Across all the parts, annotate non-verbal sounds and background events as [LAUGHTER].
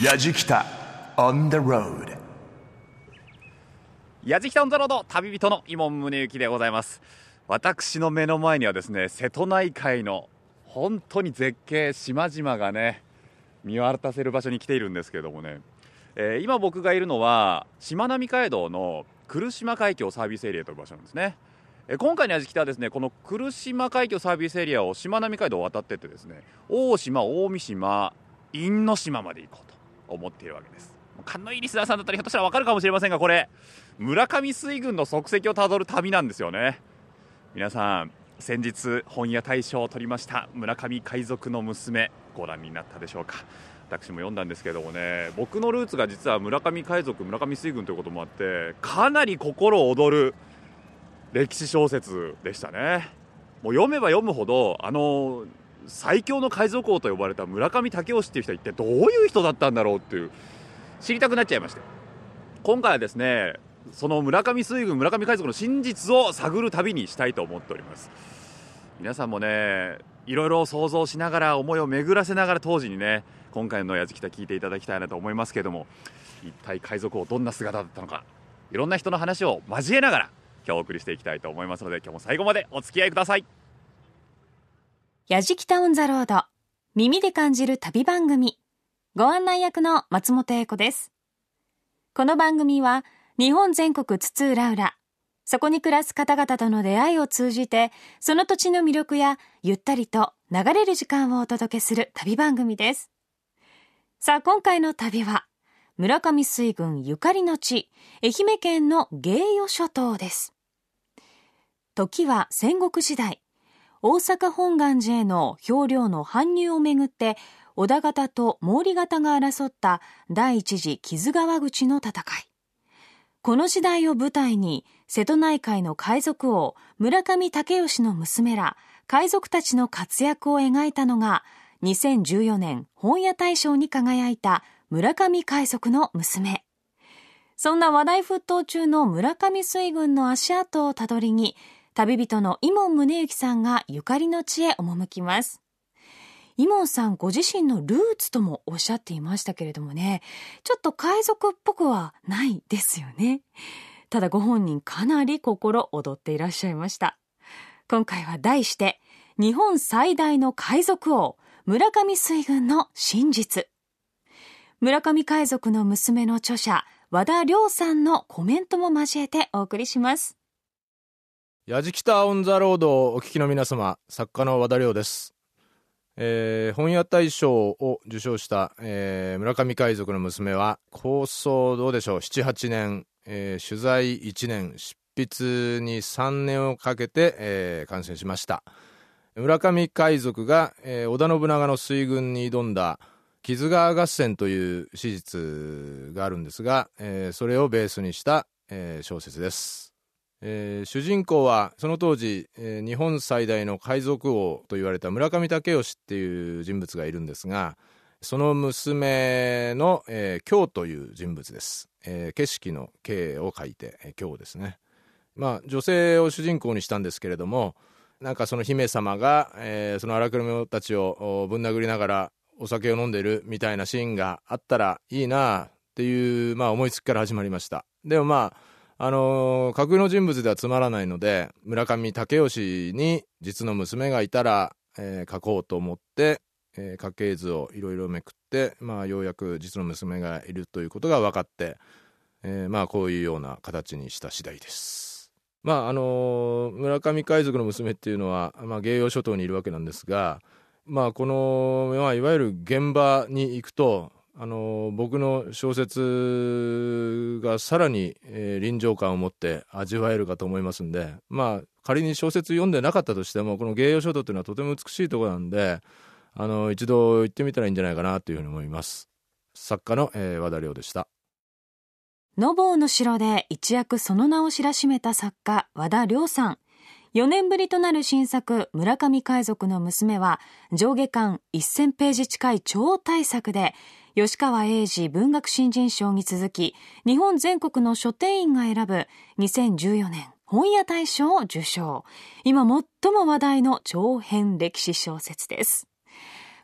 やじきた on the road やじきたオンザロード旅人の伊門宗行でございます。私の目の前にはですね瀬戸内海の本当に絶景島々がね見渡せる場所に来ているんですけれどもね、えー今僕がいるのはしまなみ海道の来島海峡サービスエリアという場所なんですね。えー今回のやじきたはですねこの来島海峡サービスエリアをしまなみ海道を渡ってってですね大島大三島因島まで行こうと。思っているわけです。勘のいいリスナーさんだったらひょっとしたらわかるかもしれませんがこれ村上水軍の足跡をたどる旅なんですよね。皆さん先日本屋大賞を取りました村上海賊の娘ご覧になったでしょうか。私も読んだんですけどもね僕のルーツが実は村上海賊村上水軍ということもあってかなり心躍る歴史小説でしたね。もう読めば読むほどあの最強の海賊王と呼ばれた村上武雄っていう人は一体どういう人だったんだろうっていう知りたくなっちゃいまして。今回はですねその村上水軍村上海賊の真実を探る旅にしたいと思っております。皆さんもねいろいろ想像しながら思いを巡らせながら当時にね今回の「やじきた」聞いていただきたいなと思いますけども一体海賊王どんな姿だったのかいろんな人の話を交えながら今日お送りしていきたいと思いますので今日も最後までお付き合いください。やじきたオンザロード。耳で感じる旅番組。ご案内役の松本英子です。この番組は、日本全国津々浦々、そこに暮らす方々との出会いを通じて、その土地の魅力や、ゆったりと流れる時間をお届けする旅番組です。さあ、今回の旅は、村上水軍ゆかりの地、愛媛県の芸予諸島です。時は戦国時代。大阪本願寺への票量の搬入をめぐって織田方と毛利方が争った第一次木津川口の戦い。この時代を舞台に瀬戸内海の海賊王村上武義の娘ら海賊たちの活躍を描いたのが2014年本屋大賞に輝いた村上海賊の娘。そんな話題沸騰中の村上水軍の足跡をたどりに旅人の伊門宗行さんがゆかりの地へ赴きます。伊門さんご自身のルーツともおっしゃっていましたけれどもね、ちょっと海賊っぽくはないですよね。ただご本人かなり心躍っていらっしゃいました。今回は題して、日本最大の海賊王、村上水軍の真実。村上海賊の娘の著者、和田亮さんのコメントも交えてお送りします。やじきたオンザロードをお聞きの皆様、作家の和田亮です。えー本屋大賞を受賞した、えー村上海賊の娘は、構想どうでしょう、7、8年、えー取材1年、執筆に3年をかけて、えー完成しました。村上海賊が、えー織田信長の水軍に挑んだ、木津川合戦という史実があるんですが、えーそれをベースにした、えー小説です。えー主人公はその当時、えー日本最大の海賊王と言われた村上武義っていう人物がいるんですがその娘の、えー京という人物です、えー景色の景を書いて、えー京ですね。まあ女性を主人公にしたんですけれどもなんかその姫様が、えーその荒く者たちをぶん殴りながらお酒を飲んでるみたいなシーンがあったらいいなっていう、まあ、思いつきから始まりました。でもまああの架空の人物ではつまらないので村上武義に実の娘がいたら、えー書こうと思って、えー家系図をいろいろめくって、まあ、ようやく実の娘がいるということが分かって、えーまあ、こういうような形にした次第です。まああの村上海賊の娘っていうのは、まあ、芸陽諸島にいるわけなんですが、まあ、この、まあ、いわゆる現場に行くとあの僕の小説がさらに、えー臨場感を持って味わえるかと思いますんでまあ仮に小説読んでなかったとしてもこの芸陽書道というのはとても美しいところなんであの一度行ってみたらいいんじゃないかなというふうに思います。作家の、えー和田亮でした。ノボーの城で一躍その名を知らしめた作家和田亮さん。4年ぶりとなる新作村上海賊の娘は上下巻1000ページ近い超大作で吉川英治文学新人賞に続き日本全国の書店員が選ぶ2014年本屋大賞を受賞。今最も話題の長編歴史小説です。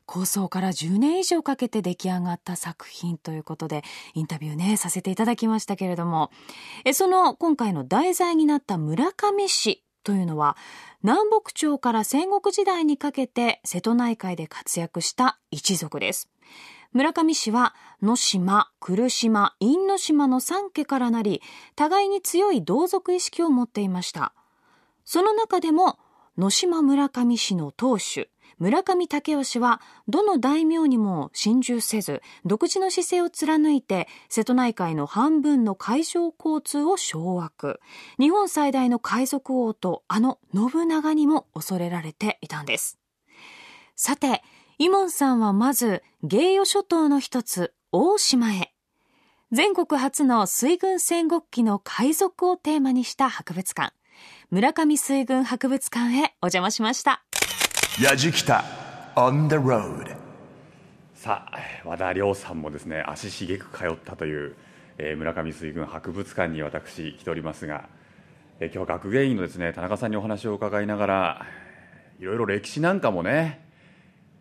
構想から10年以上かけて出来上がった作品ということでインタビューねさせていただきましたけれども。えその今回の題材になった村上市というのは南北朝から戦国時代にかけて瀬戸内海で活躍した一族です。村上氏は野島、来島、因島の三家からなり互いに強い同族意識を持っていました。その中でも野島村上氏の当主村上武雄はどの大名にも心中せず独自の姿勢を貫いて瀬戸内海の半分の海上交通を掌握。日本最大の海賊王とあの信長にも恐れられていたんです。さてイモンさんはまず芸予諸島の一つ大島へ。全国初の水軍戦国期の海賊をテーマにした博物館。村上水軍博物館へお邪魔しました。やじきた on the road さあ和田亮さんもですね足しげく通ったという、えー村上水軍博物館に私来ておりますが、えー今日は学芸員のですね田中さんにお話を伺いながらいろいろ歴史なんかもね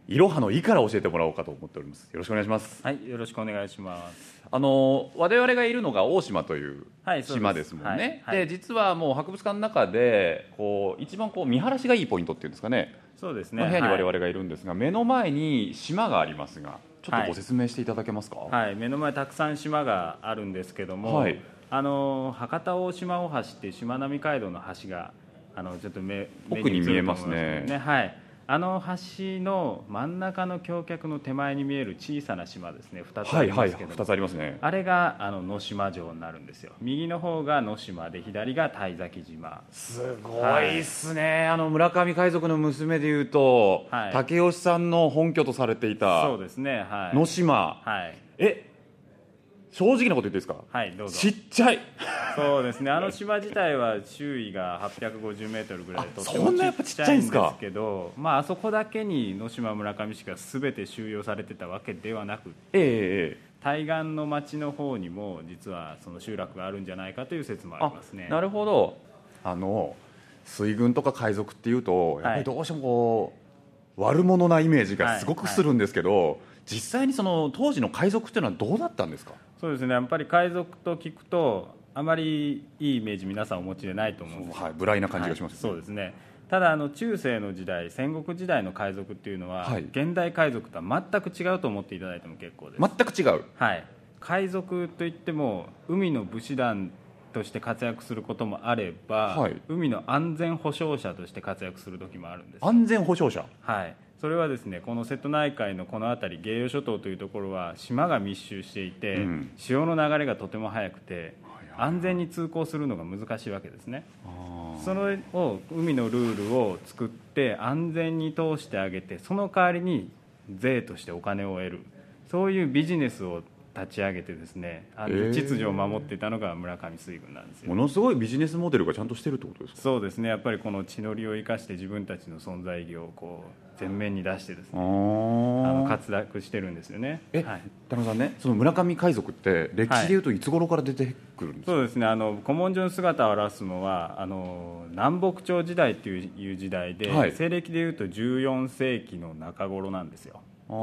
いろはの「い」から教えてもらおうかと思っております。よろしくお願いします。はい、よろしくお願いします。あの我々がいるのが大島という島ですもんね、はいはい。で実はもう博物館の中でこう一番こう見晴らしがいいポイントっていうんですかね。そうですね。の部屋に我は々がいるんですが、目の前に島がありますがちょっとご説明していただけますか、い、はい、目の前たくさん島があるんですけども、はい。あの博多大島大橋っていうしまなみ海道の橋があのちょっと目奥に見えますね。目に映ると思いけどはい。あの橋の真ん中の橋脚の手前に見える小さな島ですね。二つあはいはいりますけども、2つありますねあれがあの能島城になるんですよ。右の方が能島で左が鯛崎島。すごいっすね、あの村上海賊の娘でいうと、はい竹吉さんの本拠とされていたそうですね。はい。野島、はい。え正直なこと言っていいですか？はい、どうぞ。ちっちゃい。そうですね。あの島自体は周囲が850メートルぐらいであとってもそんなやっぱちっちゃいんですか？けど、まあ、あそこだけに野島村上市が全て収容されてたわけではなくええええ対岸の町の方にも実はその集落があるんじゃないかという説もありますね。なるほど。あの水軍とか海賊っていうとやっぱりどうしてもこう、悪者なイメージがすごくするんですけど、実際にその当時の海賊っていうのはどうだったんですか？そうですね。やっぱり海賊と聞くとあまりいいイメージ皆さんお持ちでないと思うんですよ。はい無頼な感じがします、はいそうですね。ただあの中世の時代戦国時代の海賊っていうのは、はい。現代海賊とは全く違うと思っていただいても結構です、全く違う。はい、海賊といっても海の武士団として活躍することもあれば、はい。海の安全保障者として活躍する時もあるんです安全保障者。はい、それはですねこの瀬戸内海のこの辺り芸予諸島というところは島が密集していて、うん。潮の流れがとても速くて安全に通行するのが難しいわけですね。それを海のルールを作って安全に通してあげてその代わりに税としてお金を得る。そういうビジネスを立ち上げてですねあの秩序を守っていたのが村上水軍なんですよ。ものすごいビジネスモデルがちゃんとしてるってことですか？そうですね。やっぱりこの地の利を生かして自分たちの存在意義をこう前面に出してですねああのー活躍してるんですよね。え、はい、田中さんねその村上海賊って歴史でいうといつ頃から出てくるんですか、そうですね。あの古文書の姿を表すのはあの南北朝時代といういう時代で、はい。西暦でいうと14世紀の中頃なんですよああ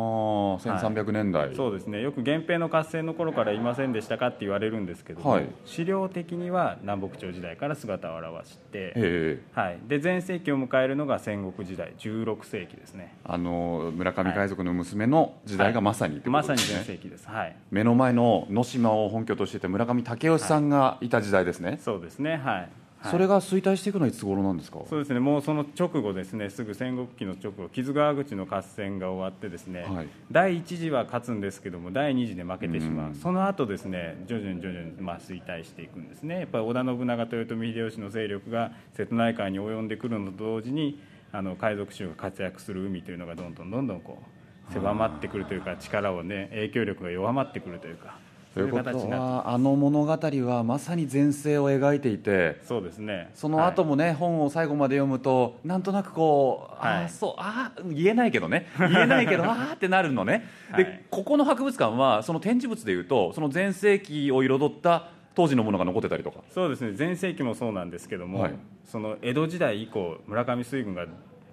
1300年代、そうですね。よく源平の合戦の頃からいませんでしたかって言われるんですけども、はい。資料的には南北朝時代から姿を現して、ええはい、で全盛期を迎えるのが戦国時代16世紀ですね。あの村上海賊の娘の時代がまさにってこまさに全盛期です。はい。目の前の野島を本拠としていた村上武雄さんがいた時代ですね、そうですね。はい、はいそれが衰退していくのはいつ頃なんですか？そうですね。もうその直後ですね。すぐ戦国期の直後木津川口の合戦が終わってですね、はい。第1次は勝つんですけども第2次で負けてしまう、うん。その後ですね徐々に徐々にまあ衰退していくんですね。やっぱり織田信長豊臣秀吉の勢力が瀬戸内海に及んでくるのと同時にあの海賊衆が活躍する海というのがどんどんどんどんこう狭まってくるというか力をね影響力が弱まってくるというかということはあの物語はまさに前世を描いていてそうですね。その後はい。もね、本を最後まで読むとなんとなくこう、あはい。あそうああ言えないけどね。言えないけど [LAUGHS] ああってなるのね、はい。でここの博物館はその展示物でいうとその前世紀を彩った当時のものが残ってたりとか。そうですね。全盛期もそうなんですけども、はい。その江戸時代以降村上水軍が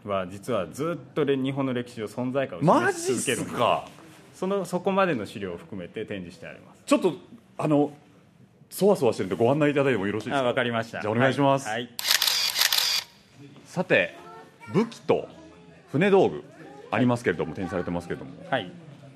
は実はずっと日本の歴史上存在感をマジっ示し続けるんですすか？そのそこまでの資料を含めて展示してあります。ちょっとあのそわそわしてるんでご案内いただいてもよろしいですあかわかりました。じゃあお願いします。はい、はい。さて武器と船道具ありますけれども展示されてますけれども。はい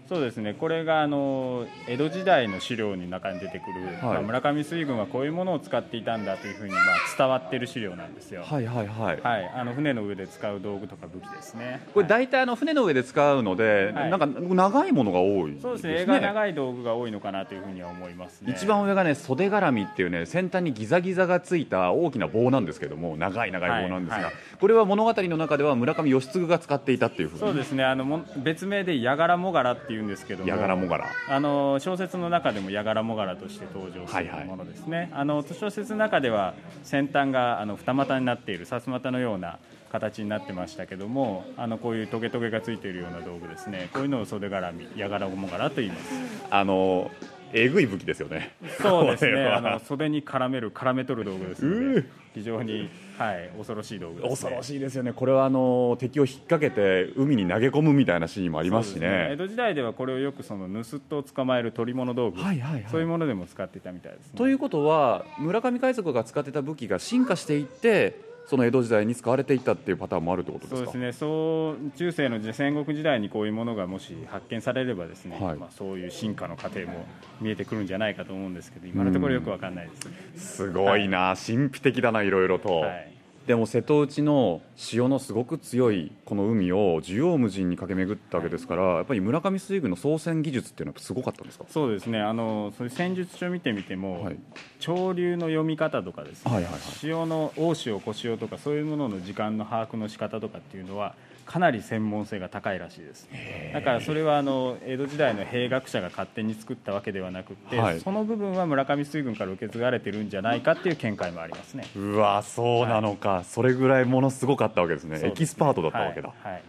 そうですね。これがあの江戸時代の資料の中に出てくる、まあ村上水軍はこういうものを使っていたんだというふうにまあ伝わっている資料なんですよ。はいはいはい。はい、あの船の上で使う道具とか武器ですね。これ大体あの船の上で使うので、はい。なんか長いものが多いそうですね。絵が長い道具が多いのかなというふうには思いますね。一番上がね袖絡みっていうね先端にギザギザがついた大きな棒なんですけども長い長い棒なんですが、はいはい。これは物語の中では村上義継が使っていたっていうふうに。そうですね。あのも別名でヤガラモガラっていうんですけども。ヤガラモガラあの小説の中でもヤガラモガラとして登場すはいはいるものですね、あの小説の中では先端があの二股になっているさすまたのような形になってましたけどもあのこういうトゲトゲがついているような道具ですね。こういうのを袖絡みヤガラモガラと言います。あのえぐい武器ですよね。そうですね。あの袖に絡める絡め取る道具ですので非常に、はい、恐ろしい道具です、ね、恐ろしいですよね。これはあの敵を引っ掛けて海に投げ込むみたいなシーンもありますしそうですね。江戸時代ではこれをよくその盗人を捕まえる取り物道具、はいはいはい。そういうものでも使っていたみたいですね。ということは村上海賊が使ってた武器が進化していってその江戸時代に使われていったっていうパターンもあるってことですか？そうですね。そう中世の時戦国時代にこういうものがもし発見されればですね、はい。まあ、そういう進化の過程も見えてくるんじゃないかと思うんですけど今のところよくわかんないです、すごいな、神秘的だないろいろと、はいでも瀬戸内の潮のすごく強いこの海を縦横無尽に駆け巡ったわけですから、やっぱり村上水軍の操船技術っていうのはすごかったんですか？そうですね。あのそういう戦術書見てみても、はい。潮流の読み方とかですね、はいはいはい。潮の大潮小潮とかそういうものの時間の把握の仕方とかっていうのはかなり専門性が高いらしいです。だからそれはあの江戸時代の兵学者が勝手に作ったわけではなくて、はい。その部分は村上水軍から受け継がれてるんじゃないかっていう見解もありますね。うわそうなのか、それぐらいものすごかったわけですね。ね。エキスパートだったわけだ、はいはい。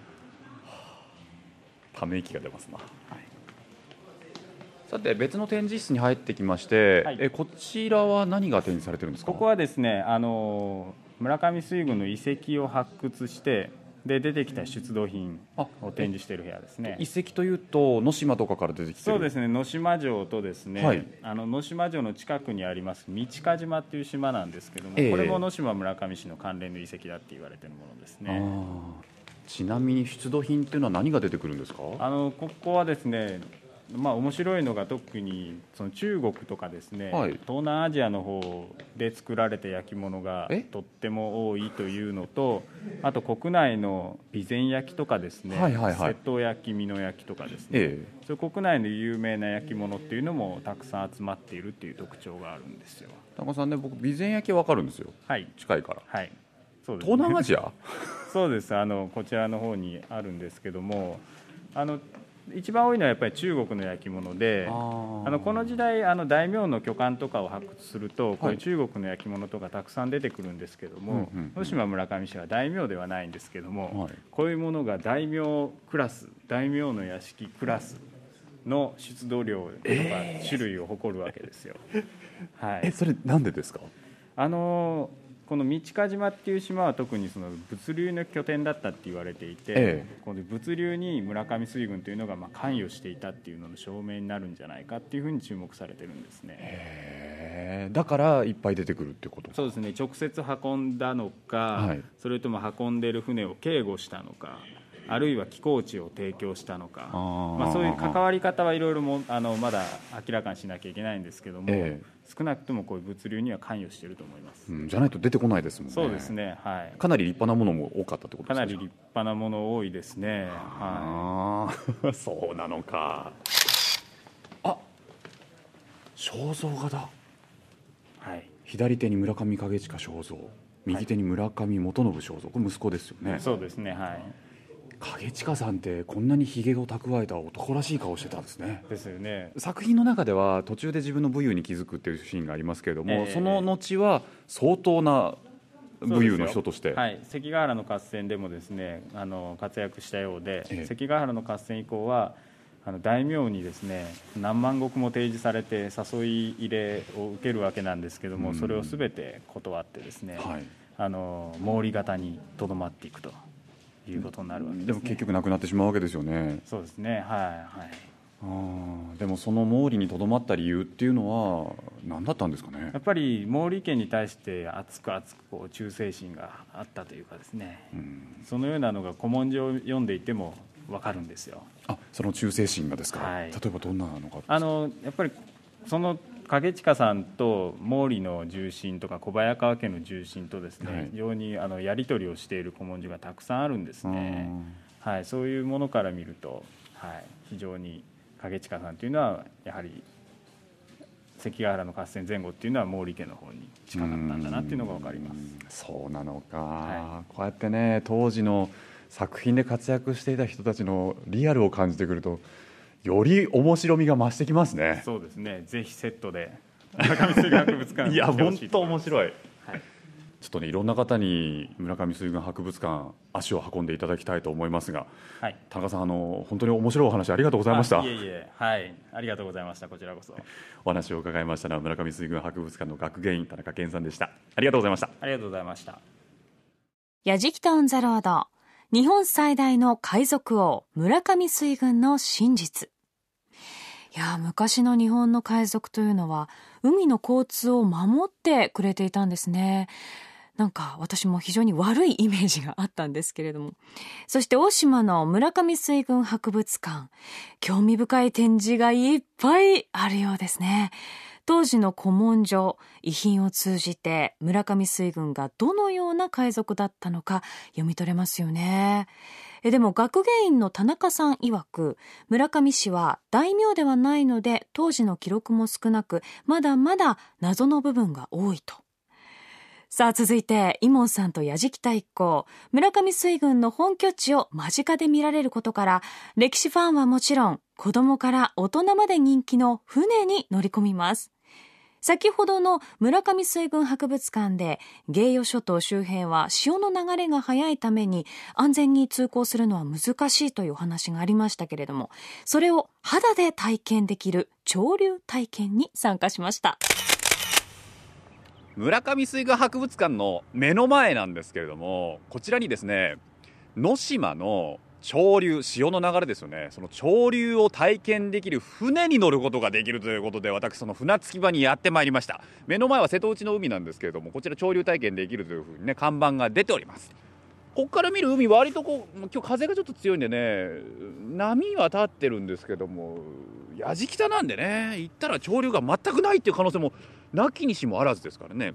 ため息が出ますな、さて別の展示室に入ってきまして、はい。えこちらは何が展示されてるんですか？ここはですねあの村上水軍の遺跡を発掘してで出てきた出土品あを展示している部屋ですね。遺跡というと能島とかから出てきてる？そうですね能島城とですね、はい。あの能島城の近くにあります道鹿島っていう島なんですけども、ええ。これも能島村上市の関連の遺跡だって言われてるものですね。ちなみに出土品っていうのは何が出てくるんですか？あのここはですねまあ面白いのが特にその中国とかですね、はい。東南アジアの方で作られた焼き物がえ？とっても多いというのとあと国内の備前焼きとかですね、はいはいはい。瀬戸焼き美濃焼きとかですね、えそう国内の有名な焼き物っていうのもたくさん集まっているっていう特徴があるんですよ。え高さんね僕備前焼きわかるんですよ。はい。近いから。はい。そうです、東南アジア？[LAUGHS] そうです。あのこちらの方にあるんですけどもあの一番多いのはやっぱり中国の焼き物であのこの時代あの大名の巨漢とかを発掘するとこういう中国の焼き物とかたくさん出てくるんですけどもうんうんうん。能島村上市は大名ではないんですけども、はい。こういうものが大名クラス大名の屋敷クラスの出土量とか種類を誇るわけですよ。[LAUGHS] はい、えそれなんでですか？あのこの道鹿島っていう島は特にその物流の拠点だったって言われていて、ええ。この物流に村上水軍というのがまあ関与していたっていうのの証明になるんじゃないかっていうふうに注目されてるんですね。だからいっぱい出てくるってこと？そうですね。直接運んだのか、はい。それとも運んでる船を警護したのかあるいは寄港地を提供したのか。まあ、そういう関わり方はいろいろもあのまだ明らかにしなきゃいけないんですけども、え少なくともこういう物流には関与していると思います。うん、じゃないと出てこないですもんねそうですねはいかなり立派なものも多かったってことですか？なり立派なもの多いですね。はああ [LAUGHS] そうなのかあ肖像画だい。はい。左手に村上景親肖像右手に村上元信肖像これ息子ですよね？そうですね。はい。景親さんってこんなにひげを蓄えた男らしい顔してたんですね。ですよね。作品の中では途中で自分の武勇に気づくっていうシーンがありますけれども、ええ。その後は相当な武勇の人として、はい。関ヶ原の合戦でもですね、あの活躍したようで、ええ。関ヶ原の合戦以降は。あの大名にですね何万石も提示されて誘い入れを受けるわけなんですけども、うん。それをすべて断ってですね、はい。あの毛利型にとどまっていくということになるわけです、ね、でも結局なくなってしまうわけですよね。そうですね。はいはい。あーでもその毛利にとどまった理由っていうのは何だったんですかね？やっぱり毛利家に対して熱く熱くこう忠誠心があったというかですね、そのようなのが古文書を読んでいても分かるんですよ。あその忠誠心がですか、はい。例えばどんなのか？あのやっぱりその景近さんと毛利の重臣とか小早川家の重臣とですね、はい。非常にあのやり取りをしている古文書がたくさんあるんですね、はい、そういうものから見ると、はい、非常に景近さんというのはやはり関ヶ原の合戦前後っていうのは毛利家の方に近かったんだなっていうのが分かります。そうなのか、はこうやってね当時の作品で活躍していた人たちのリアルを感じてくるとより面白みが増してきますねそうですね。ぜひセットで村上水軍博物館 [LAUGHS] いや本当面白いはいちょっとねいろんな方に村上水軍博物館足を運んでいただきたいと思いますがはい。田中さんあの本当に面白いお話ありがとうございましたあいえいえ、はい、ありがとうございました。こちらこそ。お話を伺いましたのは村上水軍博物館の学芸員田中健さんでしたありがとうございましたありがとうございました。やじきたオンザロード。日本最大の海賊王、村上水軍の真実。いや、昔の日本の海賊というのは、海の交通を守ってくれていたんですね。なんか私も非常に悪いイメージがあったんですけれども。そして大島の村上水軍博物館。興味深い展示がいっぱいあるようですね。当時の古文書、遺品を通じて村上水軍がどのような海賊だったのか読み取れますよね。えでも学芸員の田中さん曰く、村上氏は大名ではないので当時の記録も少なく、まだまだ謎の部分が多いと。さあ続いて、イモンさんと矢敷太一行、村上水軍の本拠地を間近で見られることから、歴史ファンはもちろん、子供から大人まで人気の船に乗り込みます。先ほどの村上水軍博物館で芸予諸島周辺は潮の流れが速いために安全に通行するのは難しいというお話がありましたけれどもそれを肌で体験できる潮流体験に参加しました。村上水軍博物館の目の前なんですけれどもこちらにですね能島の潮流潮の流れですよね。その潮流を体験できる船に乗ることができるということで私その船着き場にやってまいりました。目の前は瀬戸内の海なんですけれどもこちら潮流体験できるというふうにね看板が出ております。ここから見る海割とこう今日風がちょっと強いんでね波は立ってるんですけどもやじ北なんでね行ったら潮流が全くないっていう可能性もなきにしもあらずですからね。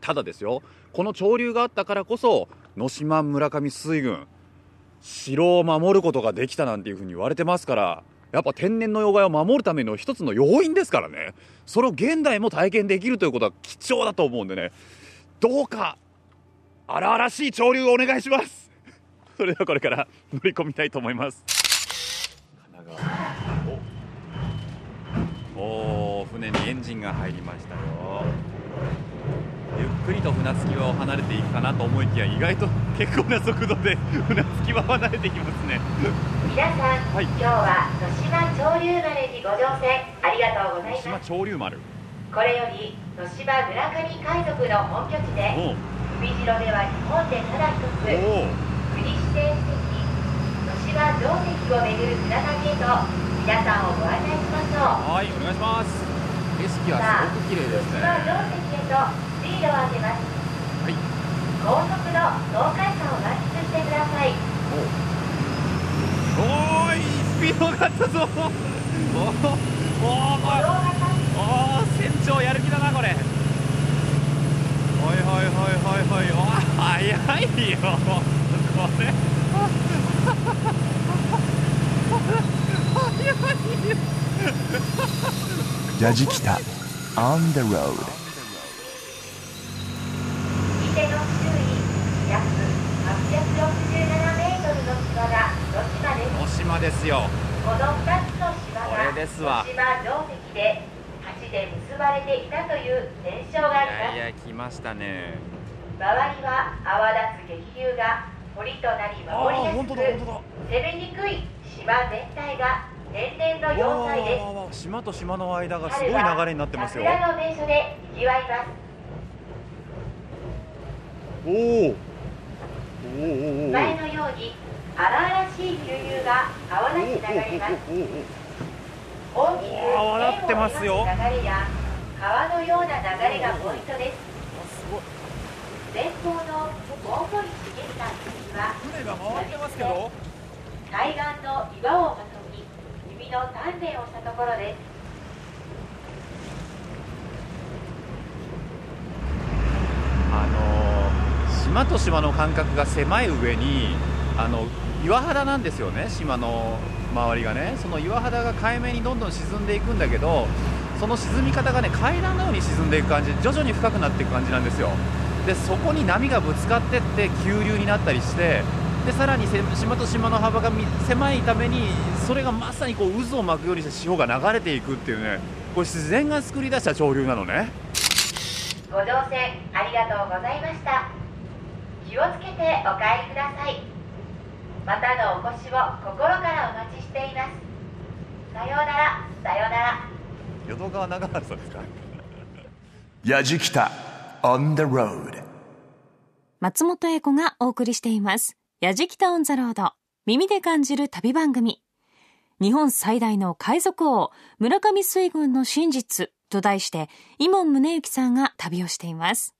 ただですよこの潮流があったからこそ能島村上水軍城を守ることができたなんていうふうに言われてますからやっぱ天然の妖怪を守るための一つの要因ですからね。それを現代も体験できるということは貴重だと思うんでね。どうか荒々しい潮流をお願いします。[LAUGHS] それではこれから乗り込みたいと思います。神奈川。おお船にエンジンが入りましたよ。くりと船着き場を離れていくかなと思いきや意外と結構な速度で船着き場は離れていきますね。皆さん、はい。今日は能島潮流丸にご乗船ありがとうござい島ます。潮流丸。これより能島村上海賊の本拠地でお海城では日本でただ一つお国指定史跡能島城跡を巡る船旅へと皆さんをご案内しましょう。はいお願いします。景色はすごく綺麗ですね。能島城跡へと水路を上げます。はい。高速の東海山を満喫してください。おー。いスピードがあったぞ。おー。おーおおー船長やる気だなこれ。はいはいはいはいはい。おー早いよ。これ。ヤジキタ On the road 伊勢の周囲約867メートルの島が能島ですよ。この2つの島こがれですわ能島城跡で橋で結ばれていたという伝承があります。いやいや来ましたね。周りは泡立つ激流が堀となり守りやすく攻めにくい島全体が天然の要塞です。島と島の間がすごい流れになってますよ。桜の名所で賑わいます。おお前のように荒々しい急流が川流れます大きく円を描く流れや川のよ。うな流れがポイントです前方の大堀茂さんには船が回ってますけど。海岸の岩をまとに指の鍛錬をしたところですあの島と島の間隔が狭い上にあの岩肌なんですよね島の周りがね。その岩肌が海面にどんどん沈んでいくんだけどその沈み方がね階段のように沈んでいく感じ徐々に深くなっていく感じなんですよ。でそこに波がぶつかってって急流になったりしてでさらに島と島の幅が狭いためにそれがまさにこう渦を巻くようにして潮が流れていくっていうねこれ自然が作り出した潮流なのね。ご乗船ありがとうございました。気をつけてお帰りください。またのお越しを心からお待ちしていますさようならさようなら淀川長春さんですか？[LAUGHS] やじきた on the road 松本英子がお送りしています。やじきたオンザロード。耳で感じる旅番組。日本最大の海賊王、村上水軍の真実と題して、伊門宗行さんが旅をしています。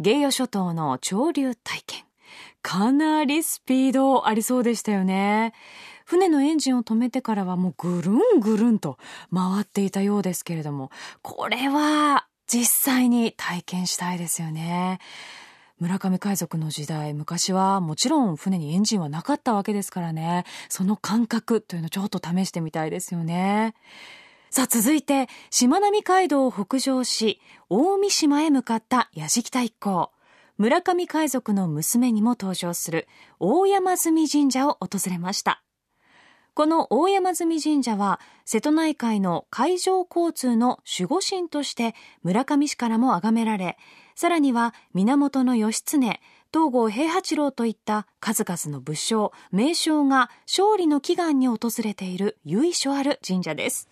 芸予諸島の潮流体験。かなりスピードありそうでしたよね。船のエンジンを止めてからはもうぐるんぐるんと回っていたようですけれども、これは実際に体験したいですよね。村上海賊の時代、昔はもちろん船にエンジンはなかったわけですからね。その感覚というのちょっと試してみたいですよね。さあ続いて、しまなみ海道を北上し、大三島へ向かった矢敷太一行。村上海賊の娘にも登場する大山積神社を訪れました。この大山積神社は瀬戸内海の海上交通の守護神として村上市からも崇められ、さらには源義経、東郷平八郎といった数々の武将、名将が勝利の祈願に訪れている由緒ある神社です。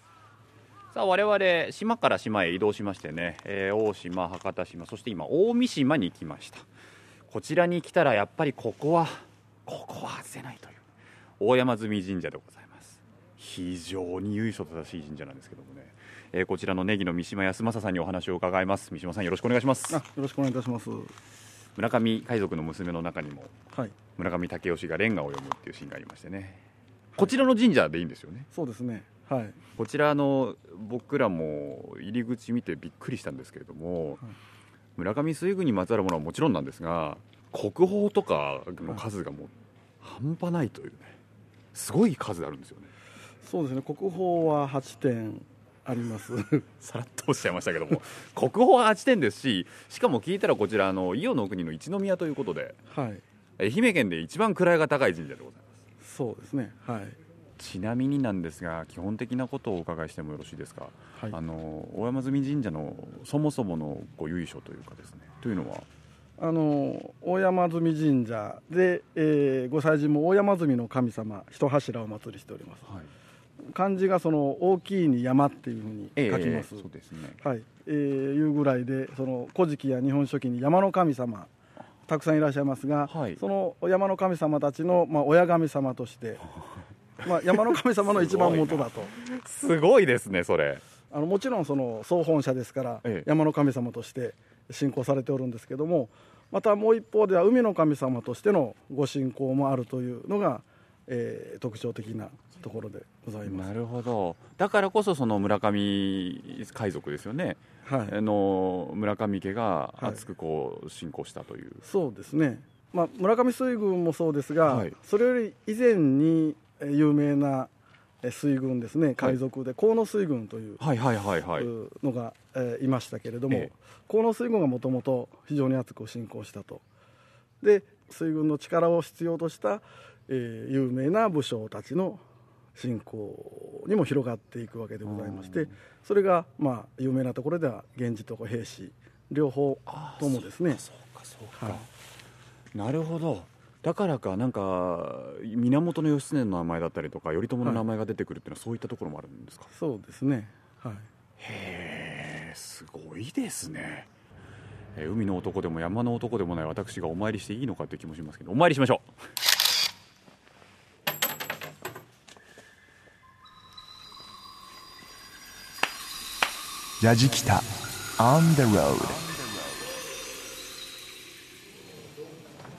さあ我々島から島へ移動しましてね、えー大島博多島そして今大三島に来ました。こちらに来たらやっぱりここはここは外せないという大山積神社でございます。非常に由緒正しい神社なんですけどもね、えーこちらのネギの三島康正さんにお話を伺います。三島さんよろしくお願いします。あよろしくお願いいたします。村上海賊の娘の中にもはい、村上武雄がレンガを読むっていうシーンがありましてね。こちらの神社でいいんですよね。そうですね。はい、こちらあの僕らも入り口見てびっくりしたんですけれども、村上水軍にまつわるものはもちろんなんですが国宝とかの数がもう半端ないというねすごい数あるんですよねそうですね。国宝は8点あります。[LAUGHS] さらっとおっしゃいましたけども国宝は8点ですししかも聞いたらこちらあの伊予の国の一宮ということではい、愛媛県で一番位が高い神社でございますそうですね。はい、ちなみになんですが基本的なことをお伺いしてもよろしいですか、はい。あの大山積神社のそもそものご由緒というかですねというのは？あの大山積神社で、えーご祭神も大山積の神様一柱をお祭りしております。はい。漢字がその大きいに山っていうふうに書きます。そうですね。はい、えーいうぐらいでその古事記や日本書紀に山の神様たくさんいらっしゃいますが、はい。その山の神様たちの、まあ、親神様として、[LAUGHS] まあ、山の神様の一番元だと。すごいですねそれ。あのもちろんその総本社ですから、ええ。山の神様として信仰されておるんですけどもまたもう一方では海の神様としてのご信仰もあるというのが、えー特徴的なところでございます。なるほど。だからこそその村上海賊ですよね、はい。あの村上家がはい。熱くこう信仰したという、そうですね、まあ、村上水軍もそうですが、はい。それより以前にえー有名なえー水軍ですね。海賊で河野水軍というのが、えーいましたけれども、ええ。河野水軍がもともと非常に熱く信仰したと。で水軍の力を必要とした、えー有名な武将たちの信仰にも広がっていくわけでございましてそれが、まあ、有名なところでは源氏と平氏両方ともですね。なるほどだからかなんか源義経の名前だったりとか頼朝の名前が出てくるっていうのはそういったところもあるんですか、そうですね。はい。へえすごいですね。えー海の男でも山の男でもない私がお参りしていいのかという気もしますけどお参りしましょう。やじきた On the road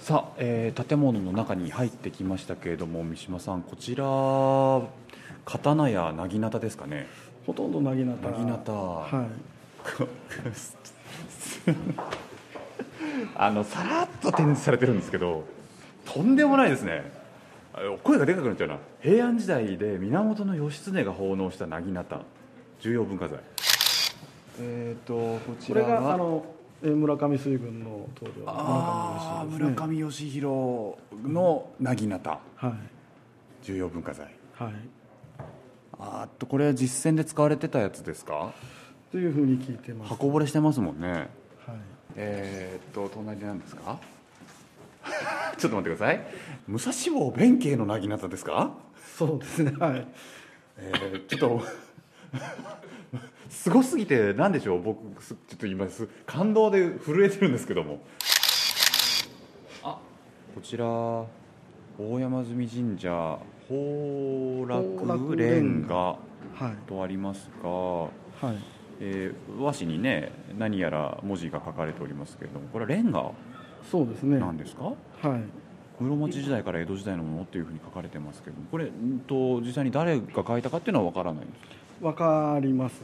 さあ、えー建物の中に入ってきましたけれども三島さんこちら刀や薙刀ですかね？ほとんどなぎなた。薙刀はい。[LAUGHS] あのさらっと展示されてるんですけどとんでもないですね。あ声がでかくなっちゃうな。平安時代で源義経が奉納した薙刀重要文化財。えっ、とこちこれがあのえー村上水軍の棟梁あー村上村上義弘の薙刀。はい。重要文化財。はい。あーっとこれは実戦で使われてたやつですか？というふうに聞いてます。箱ぼれしてますもんね。はい。えーっと隣なんですか？[LAUGHS] ちょっと待ってください。武蔵坊弁慶の薙刀ですか？そうですね。はい。えーちょっとすごすぎて何でしょう？僕すちょっと今す感動で震えてるんですけども。あこちら大山積神社崩落レンガはいとありますが、はい。えー和紙にね何やら文字が書かれておりますけれどもこれはレンガそうですね。なんですか、はい。室町時代から江戸時代のものっていうふうに書かれてますけどもこれんと実際に誰が書いたかっていうのは分からないんですわかります。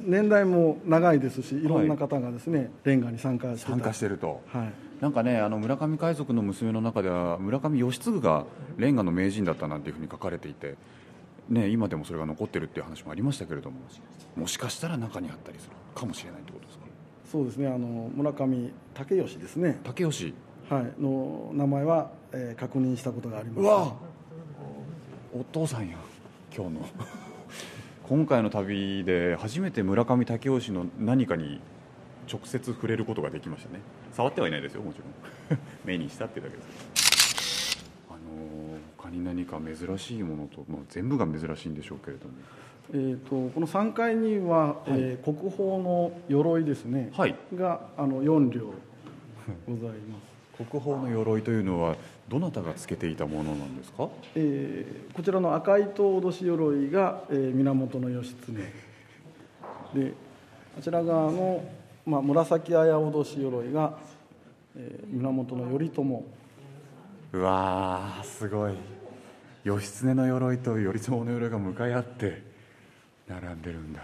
年代も長いですしい。ろんな方がですね、レンガに参加してた。参加してると。はい。なんかねあの村上海賊の娘の中では村上義継がレンガの名人だったなんていうふうに書かれていて、ね、今でもそれが残ってるっていう話もありましたけれどももしかしたら中にあったりするかもしれないってことですか？そうですねあの村上武義ですね。竹吉はいの名前は、えー確認したことがあります。うわお父さんや今日の今回の旅で初めて村上武雄氏の何かに直接触れることができましたね。触ってはいないですよもちろん。[LAUGHS] 目にしたってだけです。あのー他に何か珍しいものと、まあ、全部が珍しいんでしょうけれども。えー、とこの3階には、えー国宝の鎧ですね、はい。があの4両ございます国宝の鎧というのはどなたがつけていたものなんですか？えーこちらの赤糸脅し鎧が、えー源義経。であちら側の、まあ、紫綾脅し鎧が、えー源頼朝。うわーすごい。義経の鎧と頼朝の鎧が向かい合って並んでるんだ。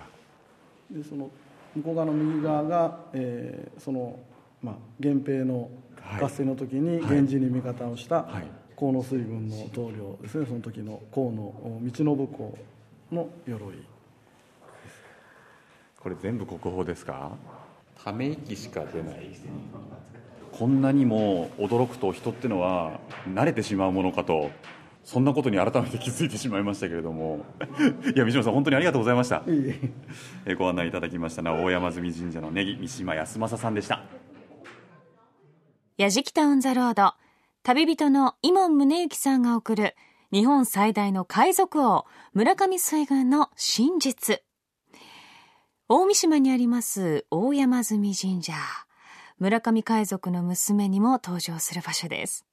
でその向こう側の右側が、えーその、まあ、源平の合戦の時に源氏に味方をしたはい。河野水軍の棟梁ですね。その時の河野道信公の鎧。これ全部国宝ですか？ため息しか出ない。こんなにも驚くと人ってのは慣れてしまうものかとそんなことに改めて気づいてしまいましたけれども。いや三島さん本当にありがとうございました。ご案内いただきましたのは大山積神社のネギ三島康正さんでしたやじきたオンザロード。旅人の伊門宗行さんが送る日本最大の海賊王村上水軍の真実。大三島にあります大山積神社。村上海賊の娘にも登場する場所です。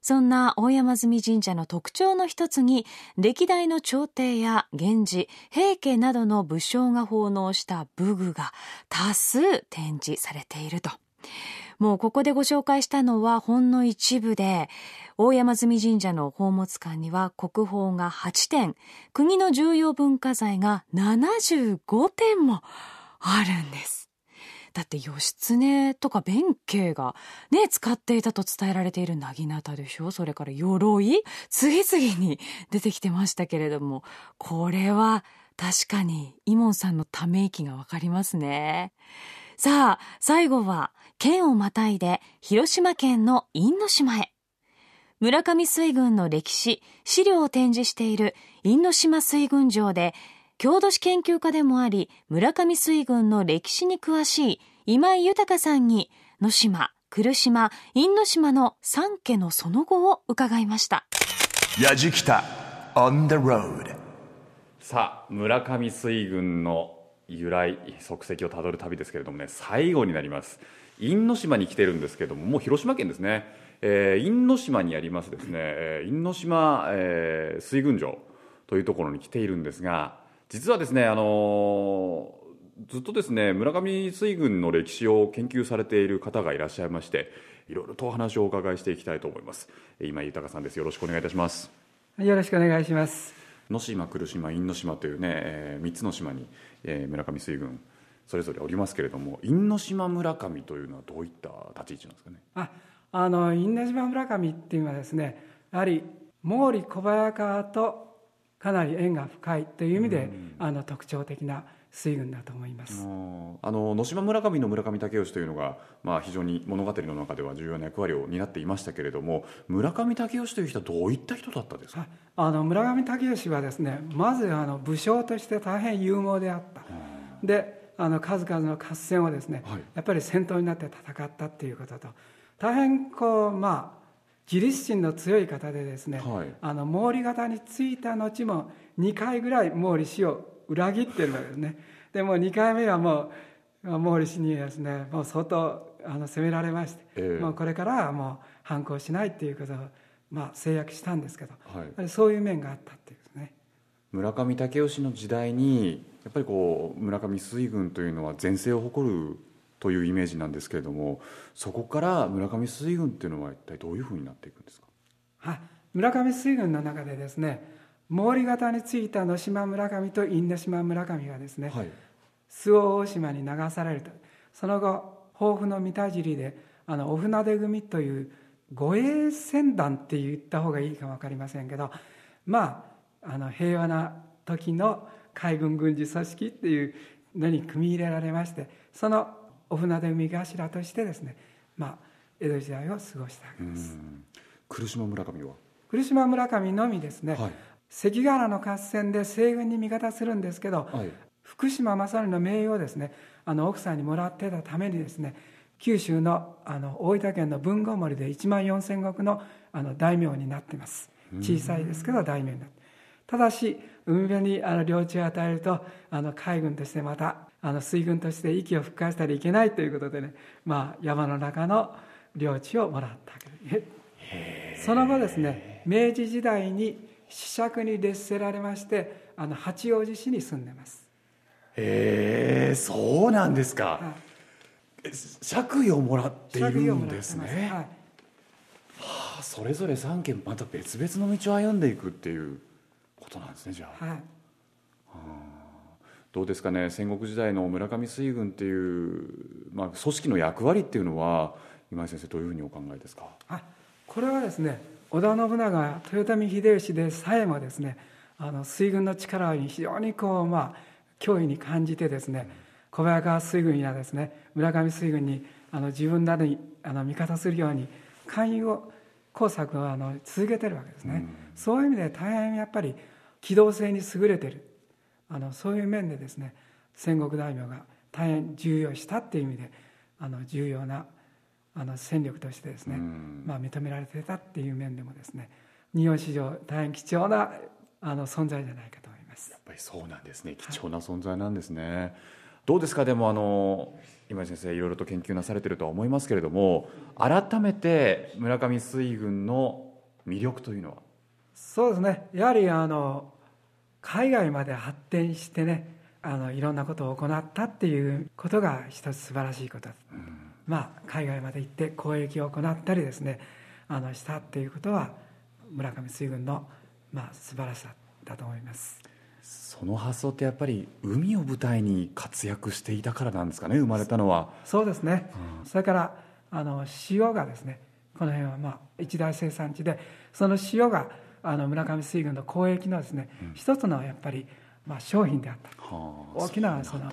そんな大山積神社の特徴の一つに歴代の朝廷や源氏平家などの武将が奉納した武具が多数展示されていると。もうここでご紹介したのはほんの一部で、大山積神社の宝物館には国宝が8点、国の重要文化財が75点もあるんです。だって義経とか弁慶がね、使っていたと伝えられている薙刀でしょ？それから鎧次々に出てきてましたけれども、これは確かにイモンさんのため息がわかりますね。さあ、最後は、県をまたいで、広島県の因島へ。村上水軍の歴史、資料を展示している因島水軍場で、郷土史研究家でもあり、村上水軍の歴史に詳しい今井豊さんに、野島、来島、因島の三家のその後を伺いました。やじきた On the road さあ村上水軍の由来足跡をたどる旅ですけれどもね最後になります因島に来てるんですけどももう広島県ですね、えー、因島にありますですね、えー、因島、えー、水軍場というところに来ているんですが実はですねあのー、ずっとですね村上水軍の歴史を研究されている方がいらっしゃいましていろいろとお話をお伺いしていきたいと思います。今井豊さんです。よろしくお願いいたします。よろしくお願いします。能島来島因島というね、えー、3つの島に、えー、村上水軍それぞれおりますけれども因島村上というのはどういった立ち位置なんですかね？ああの因島村上っていうのはですねやはり毛利小早川とかなり縁が深いという意味で、あの特徴的な水軍だと思います。あの野島村上の村上武雄というのが、まあ、非常に物語の中では重要な役割を担っていましたけれども村上武雄という人はどういった人だったですか？あの村上武雄はですねまずあの武将として大変勇猛であった、であの数々の合戦をですね、はい、やっぱり先頭になって戦ったっていうことと。大変こうまあ自立心の強い方でですね、はい、あの毛利方についた後も2回ぐらい毛利氏を裏切ってるわけですね。でも2回目はもう毛利氏にですねもう相当あの責められまして、えー、もうこれからはもう反抗しないっていうことを、まあ、制約したんですけど、はい、そういう面があったっていう村上武雄の時代にやっぱりこう村上水軍というのは全盛を誇るというイメージなんですけれどもそこから村上水軍っていうのは一体どういうふうになっていくんですか、はい、村上水軍の中でですね毛利方についた野島村上と因島村上がですね、はい、周防大島に流されると。その後豊富の三田尻であのお船出組という護衛船団って言った方がいいか分かりませんけどまああの平和な時の海軍軍事組織っていうのに組み入れられましてそのお船出海頭としてですね、まあ、江戸時代を過ごしたわけです。来島村上は？来島村上のみですね、はい、関ヶ原の合戦で西軍に味方するんですけど、はい、福島正則の名誉をですねあの奥さんにもらってたためにですね九州のあの大分県の豊後森で1万4,000石のあの大名になってます。小さいですけど大名になってただし海辺にあの領地を与えるとあの海軍としてまたあの水軍として息を吹かしたらいけないということでね、まあ、山の中の領地をもらったわけで。すその後ですね明治時代に子爵に列せられましてあの八王子市に住んでます。へえそうなんですか、はい、爵位をもらっているんですね。はい。はあ、それぞれ3軒また別々の道を歩んでいくっていうことなんですねじゃあ、はい、はあ、どうですかね戦国時代の村上水軍っていう、まあ、組織の役割っていうのは今井先生どういうふうにお考えですか？あこれはですね織田信長豊臣秀吉でさえもですねあの水軍の力に非常にこうまあ脅威に感じてですね小早川水軍やですね村上水軍にあの自分などにあの味方するように勧誘を工作をあの続けてるわけですね、うん、そういう意味で大変やっぱり機動性に優れてる。あのそういう面でですね戦国大名が大変重要したっていう意味であの重要なあの戦力としてですね、まあ、認められてたっていう面でもですね日本史上大変貴重なあの存在じゃないかと思います。やっぱりそうなんですね。貴重な存在なんですね、はい、どうですか？でもあの今井先生いろいろと研究なされてるとは思いますけれども改めて村上水軍の魅力というのは？そうですね。やはりあの海外まで発展してねあのいろんなことを行ったっていうことが一つ素晴らしいことです、うん、まあ海外まで行って交易を行ったりですねあのしたっていうことは村上水軍の、まあ、素晴らしさだと思います。その発想ってやっぱり海を舞台に活躍していたからなんですかね生まれたのは。そうですね、うん、それからあの塩がですねこの辺はまあ一大生産地でその塩があの村上水軍の交易のですね、うん、一つのやっぱり、まあ、商品であった、はあ、大きなその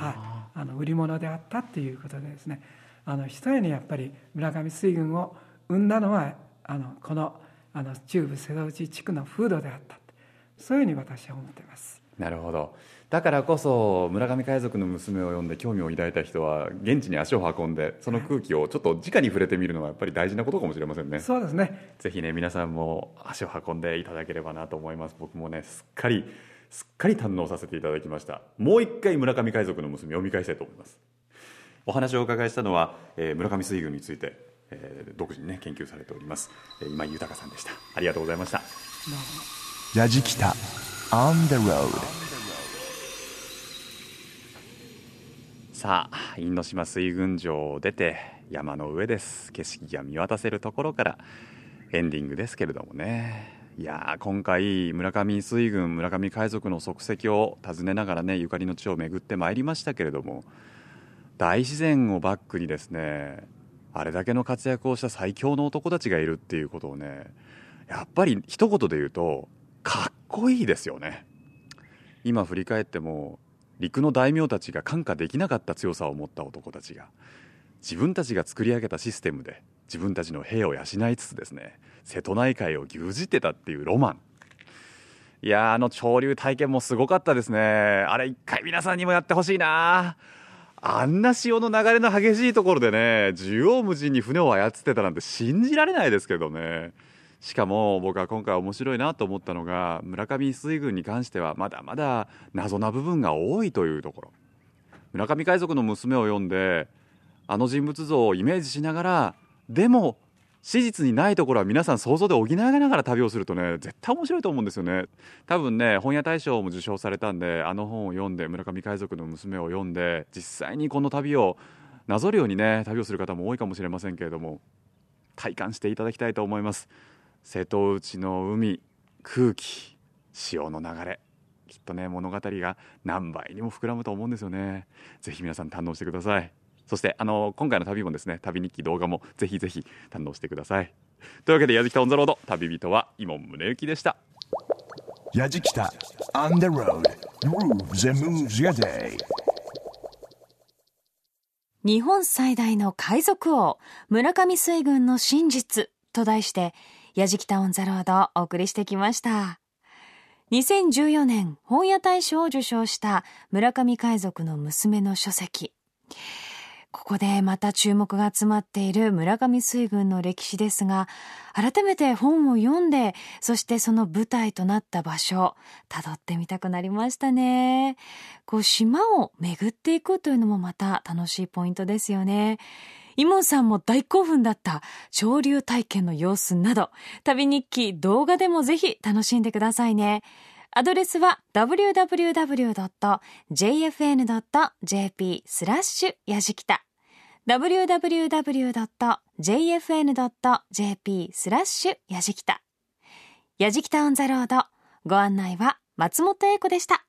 はい、あの売り物であったっていうことでですね。あのひとえにやっぱり村上水軍を生んだのはあのこのあの中部瀬戸内地区の風土であったそういうふうに私は思っていますなるほど。だからこそ村上海賊の娘を呼んで興味を抱いた人は現地に足を運んでその空気をちょっと直に触れてみるのはやっぱり大事なことかもしれませんね。そうですね。ぜひね皆さんも足を運んでいただければなと思います。僕もねすっかりすっかり堪能させていただきました。もう一回村上海賊の娘を読み返したいと思います。お話をお伺いしたのは、えー、村上水軍について、えー、独自にね研究されております、えー、今井豊さんでした。ありがとうございました。矢敷北 On the road. さあ因島水軍場を出て山の上です。景色が見渡せるところからエンディングですけれどもね。いや今回村上水軍村上海賊の足跡を訪ねながらねゆかりの地を巡ってまいりましたけれども大自然をバックにですねあれだけの活躍をした最強の男たちがいるっていうことをねやっぱり一言で言うとかっこいいですよね。今振り返っても陸の大名たちが感化できなかった強さを持った男たちが自分たちが作り上げたシステムで自分たちの兵を養いつつですね瀬戸内海を牛耳ってたっていうロマン。いやあの潮流体験もすごかったですね。あれ一回皆さんにもやってほしいな。あんな潮の流れの激しいところでね縦横無尽に船を操ってたなんて信じられないですけどね。しかも僕は今回面白いなと思ったのが村上水軍に関してはまだまだ謎な部分が多いというところ。村上海賊の娘を読んであの人物像をイメージしながらでも史実にないところは皆さん想像で補いながら旅をするとね絶対面白いと思うんですよね。多分ね本屋大賞も受賞されたんであの本を読んで村上海賊の娘を読んで実際にこの旅をなぞるようにね旅をする方も多いかもしれませんけれども体感していただきたいと思います。瀬戸内の海空気潮の流れ。きっとね物語が何倍にも膨らむと思うんですよね。ぜひ皆さん堪能してください。そしてあの今回の旅もですね旅日記動画もぜひぜひ堪能してください。というわけで矢敷オンザロード旅人は伊門宗行でした。矢敷 On the road grooves and moves your day. 日本最大の海賊王村上水軍の真実と題して矢敷タオンザロードお送りしてきました2014年本屋大賞を受賞した村上海賊の娘の書籍ここでまた注目が集まっている村上水軍の歴史ですが、改めて本を読んで、そしてその舞台となった場所、辿ってみたくなりましたね。こう島を巡っていくというのもまた楽しいポイントですよね。イモンさんも大興奮だった。潮流体験の様子など、旅日記動画でもぜひ楽しんでくださいね。アドレスは www.jfn.jp スラッシュやじきた。www.jfn.jp スラッシュやじきた。やじきたオンザロード。ご案内は松本英子でした。